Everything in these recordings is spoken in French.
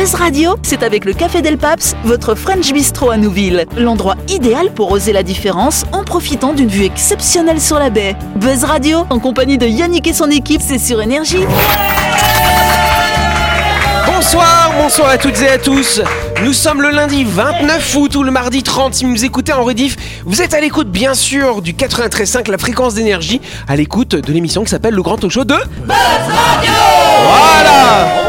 Buzz Radio, c'est avec le Café Del Paps, votre French Bistro à Nouville. L'endroit idéal pour oser la différence en profitant d'une vue exceptionnelle sur la baie. Buzz Radio, en compagnie de Yannick et son équipe, c'est sur Énergie. Bonsoir, bonsoir à toutes et à tous. Nous sommes le lundi 29 août ou le mardi 30 si vous écoutez en rediff. Vous êtes à l'écoute bien sûr du 93.5 la fréquence d'énergie, à l'écoute de l'émission qui s'appelle le grand talk show de Buzz Radio. Voilà.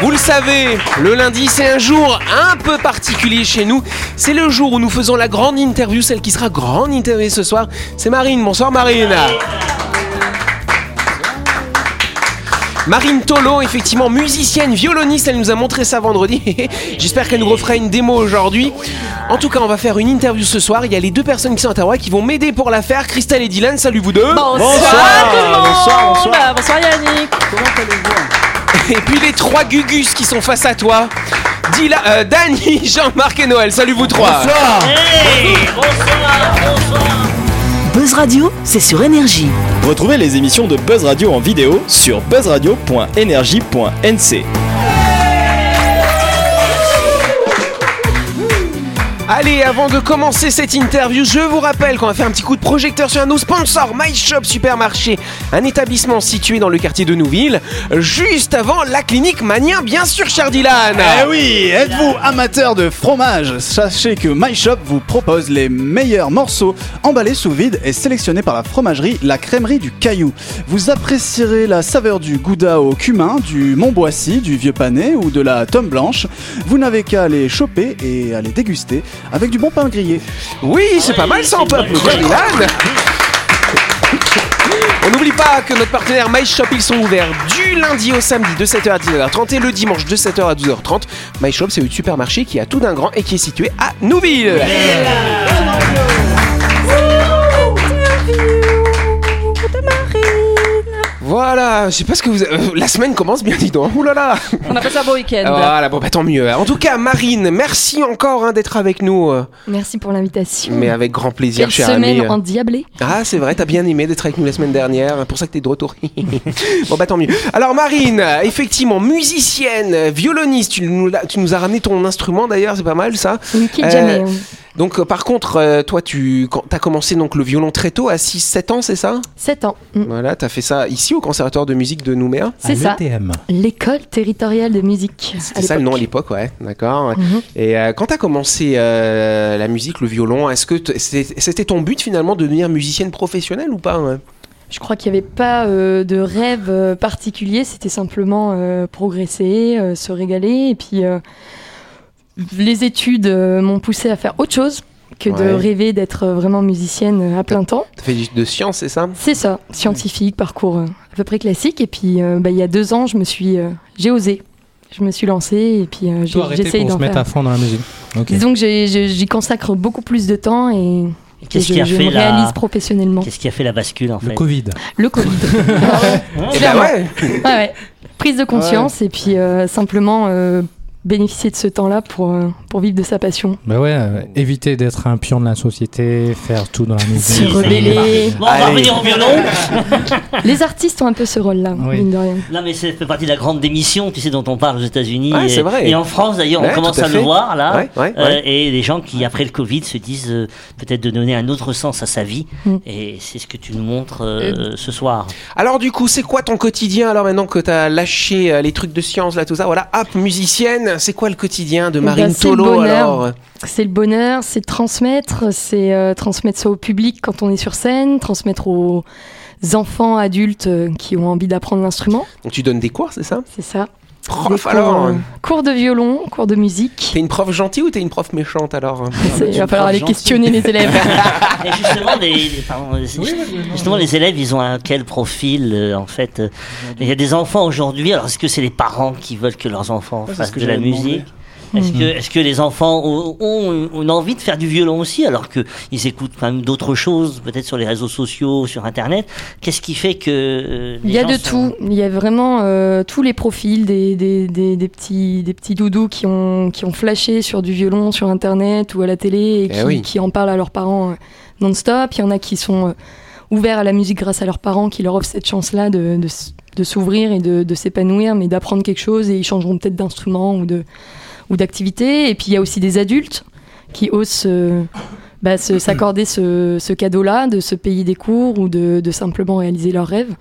Vous le savez, le lundi c'est un jour un peu particulier chez nous. C'est le jour où nous faisons la grande interview, celle qui sera grande interview ce soir. C'est Marine. Bonsoir Marine. Marine Tolo, effectivement musicienne, violoniste, elle nous a montré ça vendredi. J'espère qu'elle nous refera une démo aujourd'hui. En tout cas, on va faire une interview ce soir. Il y a les deux personnes qui sont à Ottawa qui vont m'aider pour la faire. Christelle et Dylan, salut vous deux. Bonsoir, Bonsoir, tout le monde. bonsoir, bonsoir. Bonsoir Yannick. Et puis les trois Gugus qui sont face à toi. Dylan, euh, Dany, Jean-Marc et Noël. Salut vous trois. Buzz Radio, c'est sur Énergie. Retrouvez les émissions de Buzz Radio en vidéo sur buzzradio.energie.nc. Allez, avant de commencer cette interview, je vous rappelle qu'on va faire un petit coup de projecteur sur un de nos sponsors, My Shop Supermarché, un établissement situé dans le quartier de Nouville, juste avant la clinique Mania, bien sûr, cher Dylan. Eh oui, êtes-vous amateur de fromage? Sachez que My Shop vous propose les meilleurs morceaux emballés sous vide et sélectionnés par la fromagerie La Crèmerie du Caillou. Vous apprécierez la saveur du gouda au cumin, du Montboissy, du Vieux Pané ou de la Tome Blanche. Vous n'avez qu'à les choper et à les déguster avec du bon pain grillé. Oui, c'est pas mal ça, on peut applaudir Dylan. On n'oublie pas que notre partenaire My Shop, ils sont ouverts du lundi au samedi de 7h à 19h30 et le dimanche de 7h à 12h30. My Shop, c'est le supermarché qui a tout d'un grand et qui est situé à Nouville. Voilà, je sais pas ce que vous. euh, la semaine commence bien, dis donc. Ouh là là. On a passé un beau week-end. Voilà, bon, bah tant mieux. En tout cas, Marine, merci encore hein, d'être avec nous. euh, Merci pour l'invitation. Mais avec grand plaisir, Quelle cher semaine ami. endiablée. Ah, c'est vrai, t'as bien aimé d'être avec nous la semaine dernière. Pour ça que t'es de retour. bon, bah tant mieux. Alors, Marine, effectivement, musicienne, violoniste. Tu nous, l'as- tu nous as ramené ton instrument d'ailleurs, c'est pas mal ça. Une quitte Euh, jamais. hein. Donc, euh, par contre, euh, toi, tu as commencé donc le violon très tôt, à 6-7 ans, c'est ça? 7 ans. Mm. Voilà, t'as fait ça ici au Conservatoire de musique de Nouméa? C'est ça. L'école territoriale de musique. C'était ça le nom à l'époque, ouais, d'accord. Mhm. Et euh, quand t'as commencé euh, la musique, le violon, est-ce que c'était c'était ton but finalement de devenir musicienne professionnelle ou pas hein Je crois qu'il n'y avait pas euh, de rêve euh, particulier, c'était simplement euh, progresser, euh, se régaler. Et puis, euh, les études euh, m'ont poussé à faire autre chose que de rêver d'être euh, vraiment musicienne à plein temps. Fait du- de sciences, c'est ça? C'est ça, scientifique, parcours euh, à peu près classique. Et puis, euh, bah, il y a deux ans, je me suis, euh, j'ai osé. Je me suis lancée et puis euh, j'ai- j'essaye pour se d'en mettre faire. à fond dans la musique. Ok. Disons que j'y consacre beaucoup plus de temps et, Qu'est-ce qui je, a je fait me la réalise professionnellement. Qu'est-ce qui a fait la bascule en Le fait? Covid. Le Covid. Eh ben Clairement. ouais. Ouais, ouais. Prise de conscience et puis euh, simplement euh, bénéficier de ce temps-là pour, euh, pour vivre de sa passion. Bah ouais, euh, éviter d'être un pion de la société, faire tout dans la Se musique. rebeller. Bon, on va revenir au violon. Les artistes ont un peu ce rôle-là, Oui. mine de rien. Non, mais ça fait partie de la grande démission, tu sais, dont on parle aux États-Unis. Ouais, et, c'est vrai. et en France, d'ailleurs, Ouais, on commence à le voir, là. Ouais, ouais, Euh, et les gens qui, après le Covid, se disent euh, peut-être de donner un autre sens à sa vie. Mm. Et c'est ce que tu nous montres euh, ce soir. Alors du coup, c'est quoi ton quotidien alors maintenant que t'as lâché euh, les trucs de science là tout ça? Voilà, hop, musicienne, c'est quoi le quotidien de Eh Marine ben, Tolo bonheur. alors C'est le bonheur, c'est de transmettre, c'est euh, transmettre ça au public quand on est sur scène, transmettre aux enfants, adultes euh, qui ont envie d'apprendre l'instrument, Donc tu donnes des cours, c'est ça? C'est ça. Prof Des cours, alors cours de violon, cours de musique. T'es une prof gentille ou t'es une prof méchante alors C'est- Il va falloir aller questionner les élèves. Et justement, les, les- pardon, justement, les élèves, ils ont un quel profil euh, en fait euh, Il y a des enfants aujourd'hui. Alors, est-ce que c'est les parents qui veulent que leurs enfants fassent de la demander. Musique Est-ce que, les enfants ont, ont, ont envie de faire du violon aussi, alors qu'ils écoutent quand même d'autres choses, peut-être sur les réseaux sociaux, sur Internet? Qu'est-ce qui fait que euh, Il y a de sont- tout. Il y a vraiment euh, tous les profils des, des, des, des petits, des petits doudous qui ont, qui ont flashé sur du violon sur Internet ou à la télé et Eh qui, oui. qui en parlent à leurs parents euh, non-stop. Il y en a qui sont euh, ouverts à la musique grâce à leurs parents qui leur offrent cette chance-là de, de, s- de s'ouvrir et de, de s'épanouir, mais d'apprendre quelque chose et ils changeront peut-être d'instrument ou de ou d'activité. Et puis il y a aussi des adultes qui osent euh, bah, se- s'accorder ce, ce cadeau-là, de se payer des cours ou de, de simplement réaliser leurs rêves.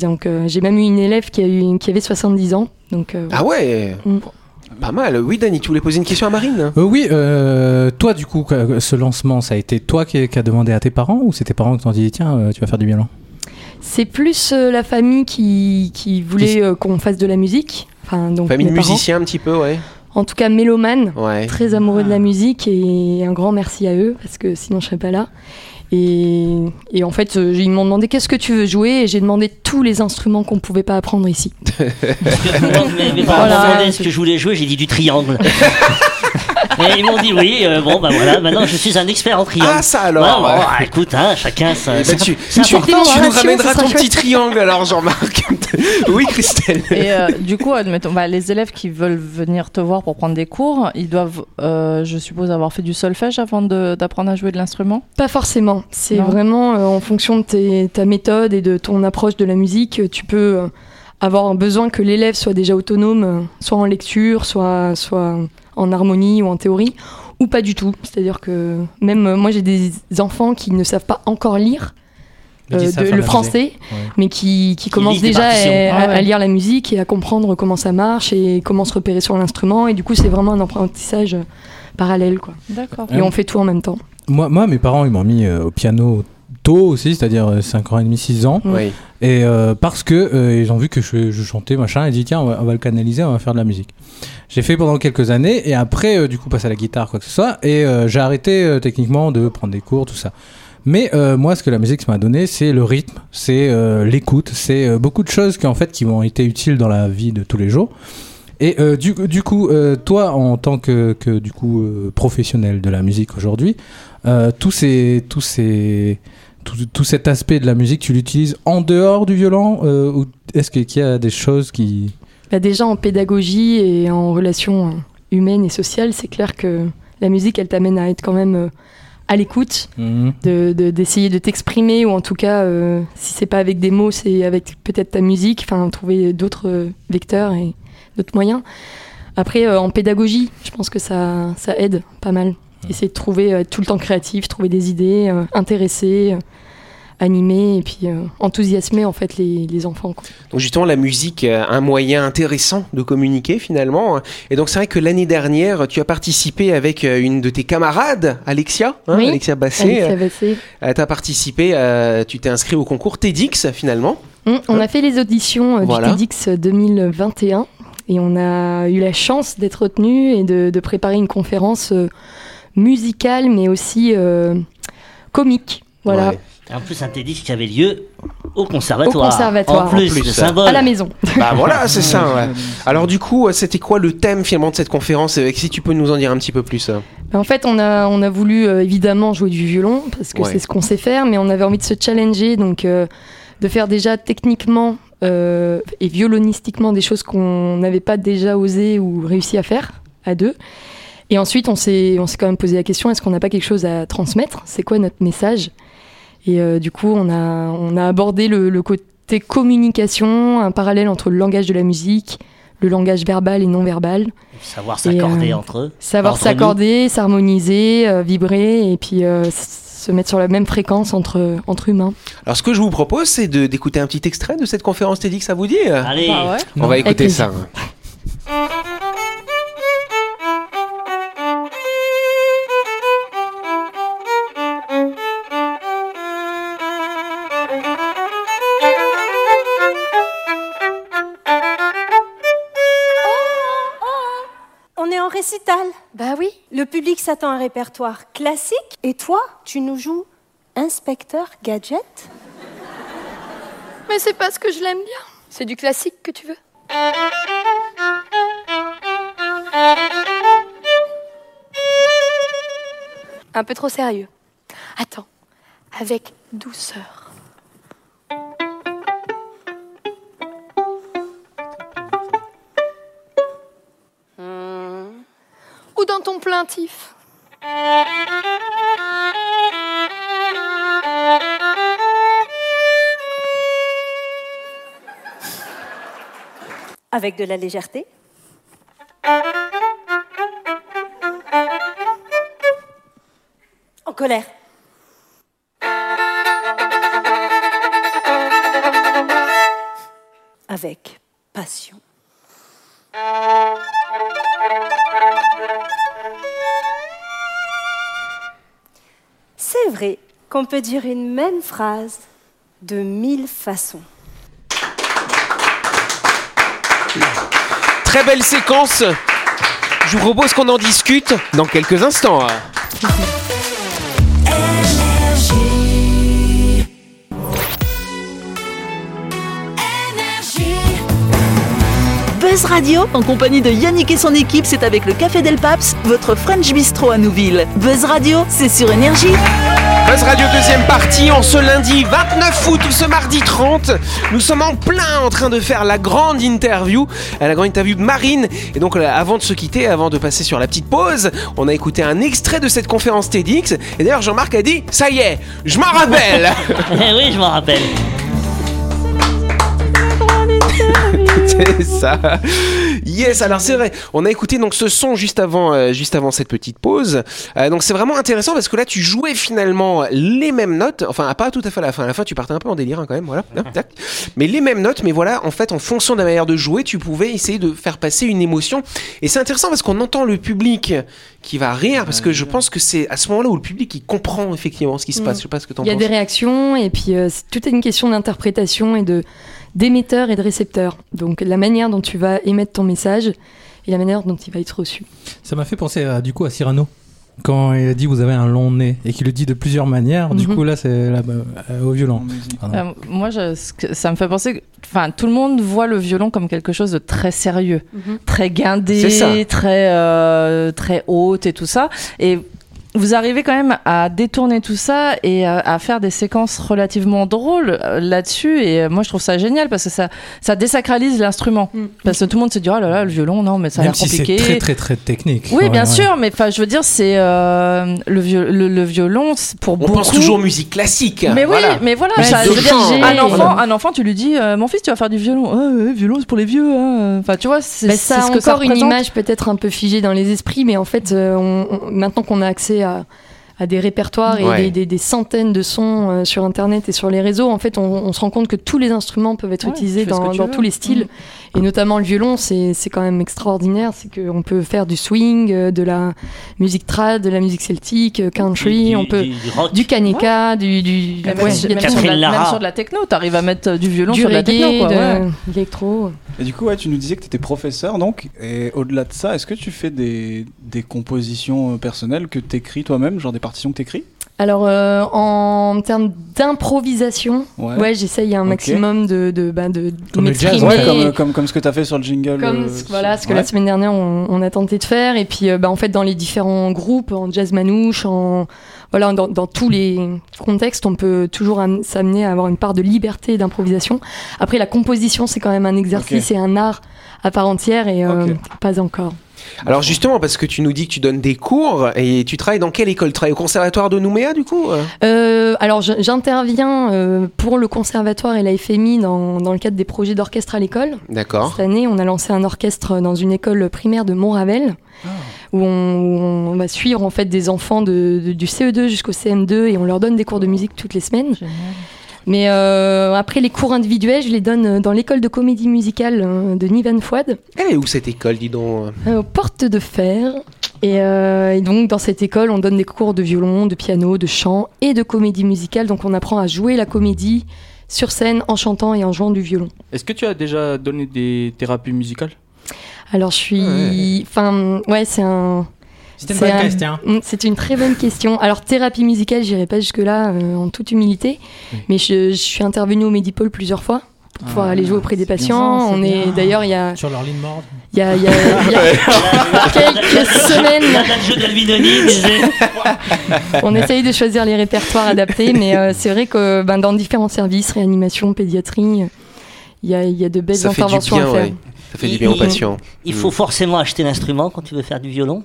Donc euh, j'ai même eu une élève qui, a eu, qui avait 70 ans. Donc euh, Ah ouais Mm. Pas mal. Oui, Dani, tu voulais poser une question à Marine Euh, oui, euh, toi du coup, ce lancement, ça a été toi qui, qui a demandé à tes parents ou c'est tes parents qui t'ont dit tiens, euh, tu vas faire du violon? C'est plus euh, la famille qui, qui voulait euh, qu'on fasse de la musique. Enfin, donc Famille de musiciens un petit peu, ouais. En tout cas, mélomane. Ouais. très amoureux de la musique et un grand merci à eux parce que sinon je serais pas là. Et, et en fait, euh, ils m'ont demandé qu'est-ce que tu veux jouer? Et j'ai demandé tous les instruments qu'on pouvait pas apprendre ici. Parents Voilà. m'ont demandé ce que je voulais jouer, j'ai dit du triangle. Et ils m'ont dit oui, euh, bon bah voilà, maintenant je suis un expert en triangle. Ah, ça alors Ouais, bon, ouais. ah, écoute, hein, chacun ça. Ben, tu, c'est tu- nous ramèneras ton petit triangle alors, Jean-Marc. oui, Christelle. Et euh, du coup, admettons, bah, les élèves qui veulent venir te voir pour prendre des cours, ils doivent, euh, je suppose, avoir fait du solfège avant d'apprendre à jouer de l'instrument? Pas forcément. C'est vraiment euh, en fonction de tes- ta méthode et de ton approche de la musique. euh, Tu peux euh, avoir besoin que l'élève soit déjà autonome, euh, soit en lecture, soit, soit en harmonie ou en théorie, ou pas du tout. C'est-à-dire que même moi, j'ai des enfants qui ne savent pas encore lire. Euh, de- le français, Ouais. mais qui, qui commencent déjà à, Ah ouais. à lire la musique et à comprendre comment ça marche et comment se repérer sur l'instrument. Et du coup, c'est vraiment un apprentissage parallèle. Quoi. D'accord. Et on fait tout en même temps. Moi, moi, mes parents, ils m'ont mis euh, au piano tôt aussi, c'est-à-dire euh, 5 ans et demi, 6 ans. Oui. Et euh, parce que euh, ils ont vu que je, je chantais machin, et dit tiens on va, on va le canaliser, on va faire de la musique. J'ai fait pendant quelques années et après euh, du coup passer à la guitare quoi que ce soit et euh, j'ai arrêté euh, techniquement de prendre des cours tout ça. Mais euh, moi ce que la musique m'a donné c'est le rythme, c'est euh, l'écoute, c'est euh, beaucoup de choses qui en fait qui m'ont été utiles dans la vie de tous les jours. Et euh, du, du coup, euh, toi, en tant que, que du coup euh, professionnel de la musique aujourd'hui, euh, tous ces, tous ces, tout, tout cet aspect de la musique, tu l'utilises en dehors du violon euh, ou est-ce qu'il y a des choses qui Bah, déjà en pédagogie et en relations euh, humaines et sociales, c'est clair que la musique, elle t'amène à être quand même à l'écoute, de- de- d'essayer de, t'exprimer, ou en tout cas, euh, si c'est pas avec des mots, c'est avec peut-être ta musique, enfin trouver d'autres vecteurs et d'autres moyens. Après, euh, en pédagogie, je pense que ça, ça aide pas mal. Essayer de trouver, euh, être tout le temps créatif, trouver des idées, euh, intéresser, euh, animer et puis euh, enthousiasmer en fait les, les enfants. quoi. Donc justement, la musique, un moyen intéressant de communiquer finalement. Et donc c'est vrai que l'année dernière, tu as participé avec une de tes camarades, Alexia, hein, Oui. Alexia Basset. Alexia Bassé. tu as participé, euh, tu t'es inscrit au concours TEDx finalement. Hum, on a fait les auditions Voilà. du TEDx 2021 et on a eu la chance d'être retenu et de, de préparer une conférence musicale mais aussi euh, comique. Voilà, Ouais. En plus, un TEDx qui avait lieu au conservatoire. Au conservatoire. En plus, En plus, le symbole. à la maison. Bah voilà, c'est ça. ouais. Alors du coup, euh, c'était quoi le thème finalement de cette conférence Euh, Si tu peux nous en dire un petit peu plus. euh. Ben, En fait, on a, on a voulu évidemment jouer du violon parce que Ouais. c'est ce qu'on sait faire, mais on avait envie de se challenger, donc euh, de faire déjà techniquement euh, et violonistiquement des choses qu'on n'avait pas déjà osé ou réussi à faire à deux. Et ensuite, on s'est, on s'est quand même posé la question est-ce qu'on n'a pas quelque chose à transmettre? C'est quoi notre message? Et euh, du coup, on a, on a abordé le, le côté communication, un parallèle entre le langage de la musique, le langage verbal et non verbal. Savoir s'accorder euh, entre eux. Savoir s'accorder, s'harmoniser, euh, vibrer et puis euh, se mettre sur la même fréquence entre, entre humains. Alors ce que je vous propose, c'est de- d'écouter un petit extrait de cette conférence TEDx, ça vous dit? Allez, Bah ouais. On va écouter ça. Bah oui. Le public s'attend à un répertoire classique. Et toi, tu nous joues Inspecteur Gadget? Mais c'est parce que je l'aime bien. C'est du classique que tu veux. Un peu trop sérieux. Attends, avec douceur. Dans ton plaintif. Avec de la légèreté. En colère. Qu'on peut dire une même phrase de mille façons. Très belle séquence. Je vous propose qu'on en discute dans quelques instants. Buzz Radio, en compagnie de Yannick et son équipe, c'est avec le Café Del Paps, votre French Bistro à Nouville. Buzz Radio, c'est sur Énergie. Radio deuxième partie, en ce lundi 29 août ce mardi 30, nous sommes en plein en train de faire la grande interview, euh, la grande interview de Marine. Et donc euh, avant de se quitter, avant de passer sur la petite pause, on a écouté un extrait de cette conférence TEDx. Et d'ailleurs Jean-Marc a dit, ça y est, je m'en rappelle. Eh oui, je m'en rappelle. c'est ça. Yes, alors c'est vrai. On a écouté donc ce son juste avant, euh, juste avant cette petite pause. Euh, donc c'est vraiment intéressant parce que là tu jouais finalement les mêmes notes. Enfin pas tout à fait à la fin. À la fin tu partais un peu en délire hein, quand même. Voilà. Tac. Mais les mêmes notes. Mais voilà, en fait, en fonction de la manière de jouer, tu pouvais essayer de faire passer une émotion. Et c'est intéressant parce qu'on entend le public qui va rire parce que je pense que c'est à ce moment-là où le public il comprend effectivement ce qui se Mm. passe. Je sais pas ce que t'en Il y a penses. des réactions et puis euh, tout est une question d'interprétation et de d'émetteur et de récepteur. Donc la manière dont tu vas émettre ton message et la manière dont il va être reçu. Ça m'a fait penser à, du coup à Cyrano. Quand il a dit vous avez un long nez et qu'il le dit de plusieurs manières, du Mhm. coup là c'est bah, euh, au violon. Euh, moi, je- ça me fait penser que enfin, tout le monde voit le violon comme quelque chose de très sérieux, Mhm. très guindé, très, euh, très haute et tout ça. Et vous arrivez quand même à détourner tout ça et à, à faire des séquences relativement drôles euh, là-dessus. Et euh, moi, je trouve ça génial parce que ça, ça désacralise l'instrument. Mm. Parce que tout le monde se dit, oh là là, le violon, non, mais ça a Même l'air si c'est compliqué. très très très technique. Oui, Ouais, bien ouais. sûr, mais enfin, je veux dire, c'est euh, le, viol- le, le violon, pour On beaucoup. pense toujours musique classique. Mais voilà. oui, mais voilà, Ouais, ça, je veux dire, un enfant, Voilà. un enfant, tu lui dis, euh, mon fils, tu vas faire du violon. Ah, ouais, violon, c'est pour les vieux. hein. Enfin, tu vois, c'est Bah, c'est ça a ce que ça encore une image peut-être un peu figée dans les esprits, mais en fait, euh, on- on- maintenant qu'on a accès à, à des répertoires et Ouais. des, des- des centaines de sons euh, sur Internet et sur les réseaux, en fait, on, on se rend compte que tous les instruments peuvent être Ouais, utilisés dans, dans tous les styles. Et notamment le violon, c'est c'est quand même extraordinaire. C'est qu'on peut faire du swing, euh, de la musique trad, de la musique celtique, euh, country, Du- on peut du- kaneka, du, du, Même, même sur de la, Catherine Lara. même sur de la techno, t'arrives à mettre du violon du sur de la reggae, techno, quoi. ouais. de l'électro. Et du coup, ouais, tu nous disais que tu étais professeur, donc, et au-delà de ça, est-ce que tu fais des, des compositions euh, personnelles que tu écris toi-même, genre des partitions que tu écris Alors, euh, en termes d'improvisation, Ouais. ouais, j'essaye un maximum de, de, bah, de, de Comme le jazz, m'exprimer. Ouais, comme, comme, comme ce que tu as fait sur le jingle. Comme euh, ce, voilà, ce que ouais. la semaine dernière on, on a tenté de faire et puis euh, bah, en fait dans les différents groupes en jazz manouche en voilà dans, dans tous les contextes on peut toujours am- s'amener à avoir une part de liberté et d'improvisation après la composition c'est quand même un exercice et un art à part entière et euh, pas encore Alors justement, parce que tu nous dis que tu donnes des cours et tu travailles dans quelle école? Tu travailles au conservatoire de Nouméa du coup euh? Euh, alors j'interviens euh, pour le conservatoire et la FMI dans, dans le cadre des projets d'orchestre à l'école. D'accord. Cette année, on a lancé un orchestre dans une école primaire de Montravel, où on, où on va suivre en fait des enfants de, de- du CE2 jusqu'au CM2 et on leur donne des cours de musique toutes les semaines. Mais euh, après les cours individuels, je les donne dans l'école de comédie musicale euh, de Nivan Fouad, Elle est où cette école, dis donc euh, aux portes de fer. Et, euh, et donc dans cette école, on donne des cours de violon, de piano, de chant et de comédie musicale. Donc on apprend à jouer la comédie sur scène en chantant et en jouant du violon. Est-ce que tu as déjà donné des thérapies musicales? Alors je suis, enfin ouais, c'est un. C'était une c'est bonne un- question. Mm, C'est une très bonne question. Alors thérapie musicale, j'irai pas jusque là en toute humilité, mais je, je suis intervenue au Medipol plusieurs fois pour pouvoir Ah, aller jouer auprès des c'est bien patients. ça, c'est On est d'ailleurs il y a Sur leur ligne morte. il y a, y a- y a quelques semaines, Il y a le jeu on essaye de choisir les répertoires adaptés, mais euh, c'est vrai que ben, dans différents services, réanimation, pédiatrie, il y a, il y a de belles Ça fait du interventions bien, à faire. ouais. Ça fait du bien aux patients. Il faut forcément acheter l'instrument quand tu veux faire du violon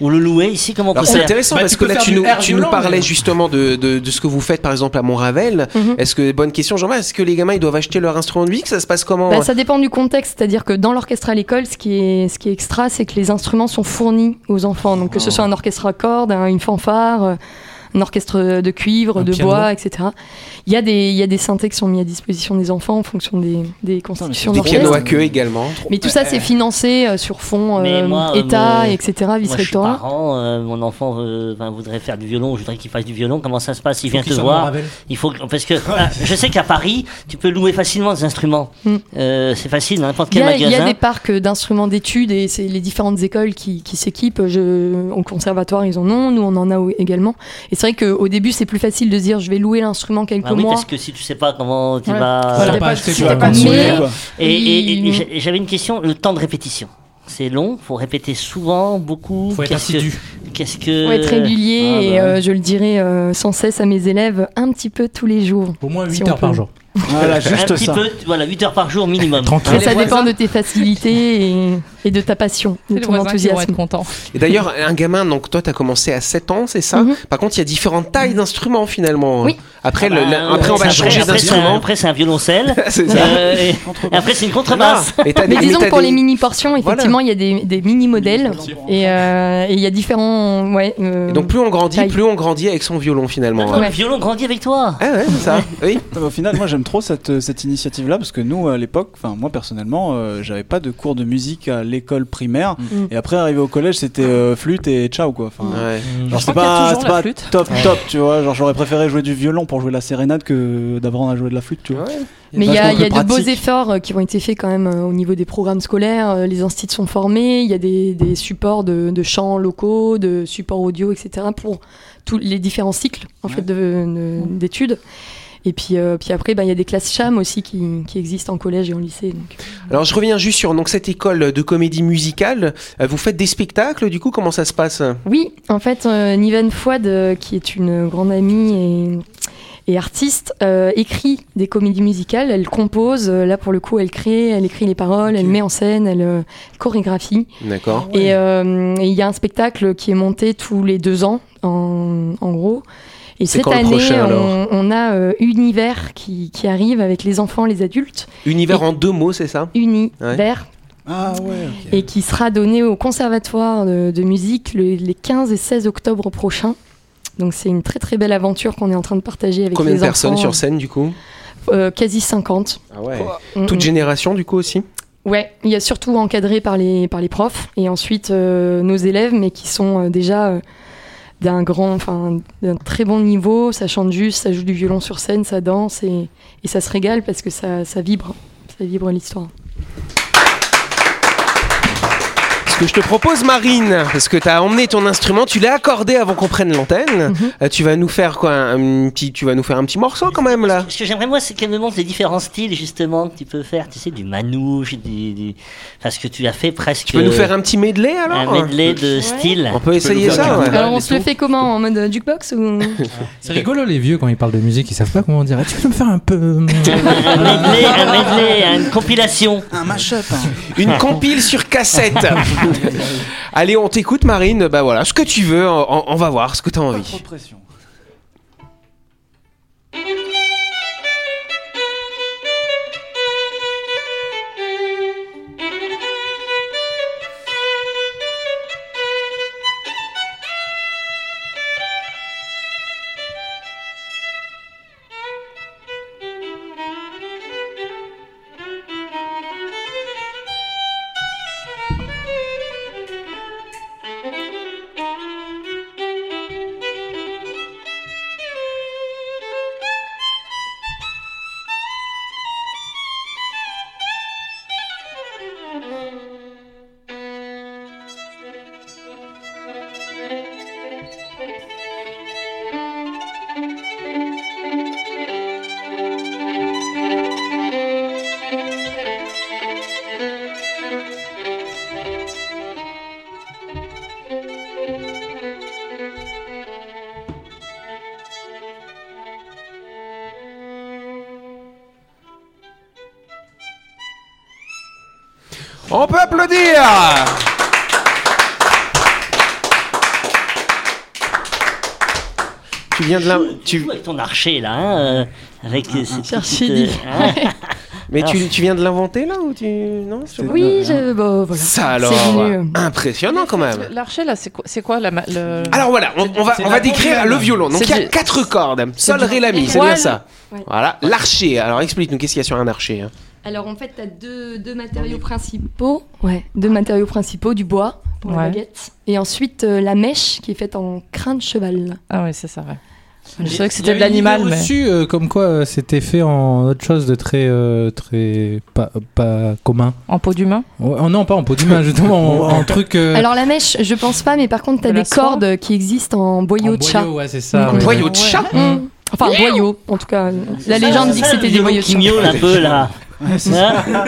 ou le louer ici Comment on C'est intéressant bah, parce que là, tu nous, parlais justement de, de, de, ce que vous faites par exemple à Montravel. Mhm. Est-ce que, bonne question, jean est-ce que les gamins ils doivent acheter leur instrument de musique? Ça se passe comment? Bah, Ça dépend du contexte, c'est-à-dire que dans l'orchestre à l'école, ce, qui est, ce qui est extra, c'est que les instruments sont fournis aux enfants. Donc que ce ah. soit un orchestre à cordes, une fanfare. Euh, un orchestre de cuivre, de bois, etc. Il y, a des, synthés qui sont mis à disposition des enfants en fonction des, des constructions d'orchestre. Des pianos à queue également. Mais tout ça, c'est financé euh, sur fonds euh, euh, État, etc., vice-rectorat. mon enfant voudrait faire du violon, je voudrais qu'il fasse du violon. Comment ça se passe? Il vient te voir. Il faut. Parce que ah, je sais qu'à Paris, tu peux louer facilement des instruments. Mm. C'est facile, n'importe quel magasin. Il y a des parcs d'instruments d'études et c'est les différentes écoles qui, s'équipent. Au conservatoire, ils en ont. Nous, on en a également. Et c'est vrai qu'au début, c'est plus facile de dire je vais louer l'instrument quelques bah oui, mois. Parce que si tu sais pas comment tu vas. Voilà, pas, tu tu vas pas et, et, et, et j'avais une question le temps de répétition. C'est long, faut répéter souvent, beaucoup. Faut être assidu. Qu'est-ce faut être régulier ah, et bah euh, je le dirai euh, sans cesse à mes élèves, un petit peu tous les jours. Au moins 8 heures par jour. Voilà, juste ça. Voilà, 8 heures par jour minimum. Tranquille. Ça dépend de tes facilités et, de ta passion, de ton enthousiasme. content. Et d'ailleurs, un gamin, donc toi, tu commencé à 7 ans, c'est ça. Mhm. Par contre, il y a différentes tailles d'instruments finalement. Oui. Après, le, ah bah, après on va changer d'instrument. Après, c'est un violoncelle. euh, et après, c'est une contrebasse. mais disons que pour les mini portions, effectivement, il y a des, mini modèles euh, et il y a différents. Ouais, euh, donc plus on grandit, plus on grandit avec son violon finalement. Hein. Violon grandit avec toi. Ah c'est ça. oui. Ah bah, au final, moi j'aime trop cette, euh, cette initiative là parce que nous à l'époque, moi personnellement, j'avais pas de cours de musique à l'école primaire mm. et après arrivé au collège, c'était flûte et ciao quoi. Genre c'est pas, pas top top, tu vois. Genre j'aurais préféré jouer du violon pour jouer de la sérénade que d'avoir à jouer de la flûte, tu vois. Mais il y a, y de beaux efforts euh, qui ont été faits quand même euh, au niveau des programmes scolaires. Euh, les instituts sont formés, il y a des, supports de, chants locaux, de supports audio, etc. pour tous les différents cycles en fait d'études. Et puis, euh, puis après, bah, il y a des classes cham aussi qui, qui, existent en collège et en lycée. Euh, Alors je reviens juste sur donc, cette école de comédie musicale. Euh, vous faites des spectacles, du coup, comment ça se passe? Oui, en fait, euh, Niven Fouad, qui est une grande amie et, artiste, écrit des comédies musicales. Elle compose, là pour le coup, elle crée, elle écrit les paroles, elle met en scène, elle chorégraphie. D'accord. Et il y a un spectacle qui est monté tous les deux ans, en gros. Et cette année, on, a euh, Univers qui, arrive avec les enfants, les adultes. Univers en deux mots, c'est ça? Univers. Ah ouais. Et qui sera donné au Conservatoire de, musique les 15 et 16 octobre prochains. Donc c'est une très très belle aventure qu'on est en train de partager avec Combien les enfants. Combien de personnes sur euh, scène du coup? Euh, quasi 50. Ah ouais. Mm, Toute mm. génération du coup aussi? Ouais, il y a surtout encadré par les, par les profs et ensuite nos élèves, mais qui sont déjà d'un grand, enfin, d'un très bon niveau. Ça chante juste, ça joue du violon sur scène, ça danse et, et ça se régale parce que ça, ça vibre, ça vibre l'histoire que je te propose, Marine, parce que tu as emmené ton instrument, tu l'as accordé avant qu'on prenne l'antenne. Mhm. Euh, tu vas nous faire quoi un, petit, Tu vas nous faire un petit morceau quand même là. Ce que j'aimerais moi, c'est qu'elle me montre les différents styles justement que tu peux faire. Tu sais, du manouche, du, du... Que tu as fait presque. Tu peux nous faire un petit medley alors Un medley de ouais. style. On peut essayer ça. Alors on se le fait comment En mode euh, jukebox ou? C'est rigolo les vieux quand ils parlent de musique, ils savent pas comment dire. Ah, tu peux me faire un peu euh, un medley, un medley, une compilation, un mashup, hein. une compile sur cassette. Allez, on t'écoute, Marine. Bah voilà, ce que tu veux, on, va voir ce que tu as envie. On peut applaudir! Tu viens de là. Tu... Ton archer là, hein, euh, avec ah, ah. Euh, hein. Mais tu, ah. tu, viens de l'inventer là ou tu non Oui, je... bon, voilà. Ça alors, euh, impressionnant quand même. L'archet là, c'est quoi, quoi le... Alors voilà, on, va on va décrire le violon. Donc il y a quatre cordes, sol, ré, la mi, c'est bien ça. Voilà, l'archer. Alors explique-nous qu'est-ce qu'il y a sur un archer. Hein. Alors en fait, tu as deux, deux matériaux principaux. Ouais, deux matériaux principaux, du bois pour la Ouais. baguette. Et ensuite, euh, la mèche qui est faite en crin de cheval. Ah oui, c'est ça, ouais. Je savais que c'était de l'animal, mais... reçue, euh, comme quoi euh, c'était fait en autre chose de très, euh, très pas, pas commun. En peau d'humain Ouais, oh non, pas en peau d'humain, justement, en, en truc. euh, Alors la mèche, je pense pas, mais par contre, tu as De la des soie cordes qui existent en boyau en de chat. boyau, ouais, c'est ça. Ouais. Boyau de chat Mm. Enfin, boyau, en tout cas. La légende dit que c'était des boyaux de chat. un peu là. Hein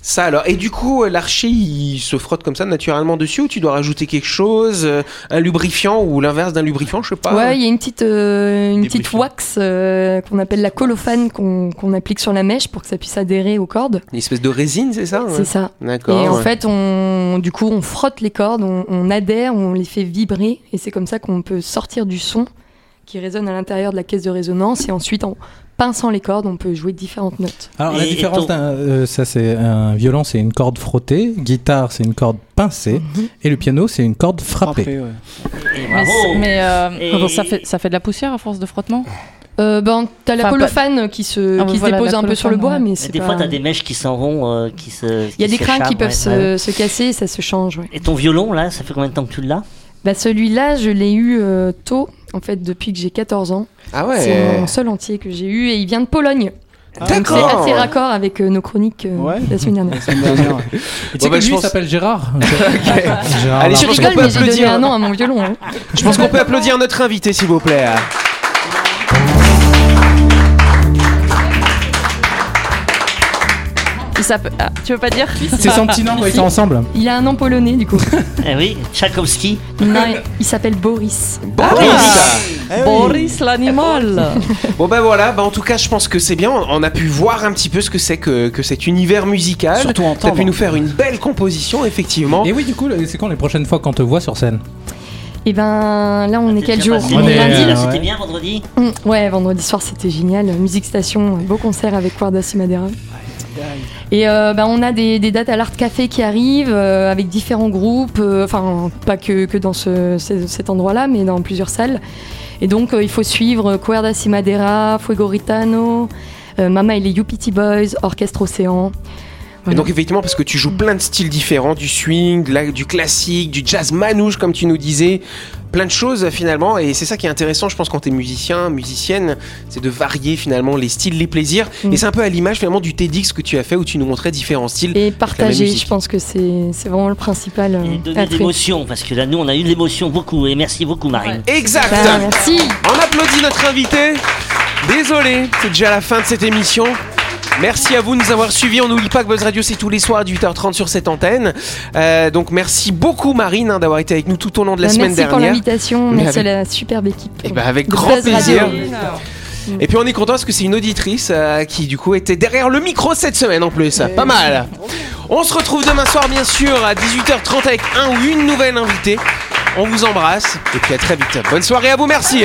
Ça alors. Et du coup, euh, l'archer, il se frotte comme ça naturellement dessus ou tu dois rajouter quelque chose, euh, un lubrifiant ou l'inverse d'un lubrifiant, je sais pas. Ouais, il y a une petite, euh, une petite wax euh, qu'on appelle la colophane qu'on qu'on applique sur la mèche pour que ça puisse adhérer aux cordes. Une espèce de résine, c'est ça ouais C'est ça. D'accord. Et en fait, on, du coup, on frotte les cordes, on, on adhère, on les fait vibrer, et c'est comme ça qu'on peut sortir du son qui résonne à l'intérieur de la caisse de résonance, et ensuite, en pinçant les cordes, on peut jouer différentes notes. Alors la Et- différence, ton- d'un- euh, ça c'est un violon, c'est une corde frottée, guitare c'est une corde pincée, Mhm. et le piano c'est une corde frappée. Frappé, ouais. Et Mais, euh, Et- ça, fait, ça fait de la poussière à force de frottement? Euh, ben, t'as la Enfin, colophane qui se, Ah, qui se dépose un peu sur le bois, mais c'est des pas... fois, t'as des mèches qui s'en vont, euh, qui se. Il y a des crins qui peuvent ouais, se, ouais. se casser, et ça se change, ouais. Et ton violon là, ça fait combien de temps que tu l'as? Bah, celui-là, je l'ai eu euh, tôt, en fait, depuis que j'ai 14 ans. Ah C'est mon seul entier que j'ai eu, et il vient de Pologne. C'est D'accord. assez raccord avec euh, nos chroniques euh, Ouais. la semaine dernière. La semaine dernière, ouais. Et tu sais Bon, que bah, lui pense- s'appelle Gérard. Gérard Allez, je pense peut mais j'ai donné applaudir. un nom à mon violon. hein. Je pense qu'on peut applaudir notre invité, s'il vous plaît. Il s'appelle- ah, Tu veux pas dire C'est son petit nom quand ils sont ensemble. Il a un nom polonais, du coup. Eh oui, Tchaikovsky. Non, il s'appelle Boris. Boris. Boris l'animal Bon ben voilà, bah en tout cas je pense que c'est bien, on a pu voir un petit peu ce que c'est que, que cet univers musical. Surtout T'as entendre. pu nous faire une belle composition effectivement. Et oui, du coup, c'est quand les prochaines fois qu'on te voit sur scène Et ben là, on est quel jour C'était On est, lundi. euh, C'était ouais. bien vendredi Hum, Ouais, vendredi soir, c'était génial. Musique Station, beau concert avec Madera. Et euh, ben, on a des, dates à l'Art Café qui arrivent euh, avec différents groupes, euh, enfin pas que, dans ce, ce- cet endroit-là, mais dans plusieurs salles. Et donc il faut suivre Cuerda Madera, Fuego Ritano, Mama et les UPT Boys, Orchestre Océan. Et donc effectivement parce que tu joues plein de styles différents, du swing, de la- du classique, du jazz manouche comme tu nous disais, plein de choses finalement et c'est ça qui est intéressant je pense quand t'es musicien, musicienne, c'est de varier finalement les styles, les plaisirs Mm. et c'est un peu à l'image finalement du TEDx que tu as fait où tu nous montrais différents styles. Et partager, je pense que c'est c'est vraiment le principal euh, et donner de l'émotion, parce que là, nous, on a eu de l'émotion beaucoup. Et merci beaucoup, Marine. Exact Ah, merci. On applaudit notre invité. Désolé, c'est déjà la fin de cette émission. Merci à vous de nous avoir suivis. On n'oublie pas que Buzz Radio, c'est tous les soirs à 18h30 sur cette antenne. Euh, donc merci beaucoup Marine hein, d'avoir été avec nous tout au long de la Bah, semaine merci pour dernière. l'invitation, Mais merci avec- à la superbe équipe. Et ben avec grand Buzz plaisir. Radio. Et puis on est content parce que c'est une auditrice euh, qui du coup était derrière le micro cette semaine en plus. Pas mal. On se retrouve demain soir bien sûr à 18h30 avec un ou une nouvelle invitée. On vous embrasse et puis à très vite. Bonne soirée à vous, merci.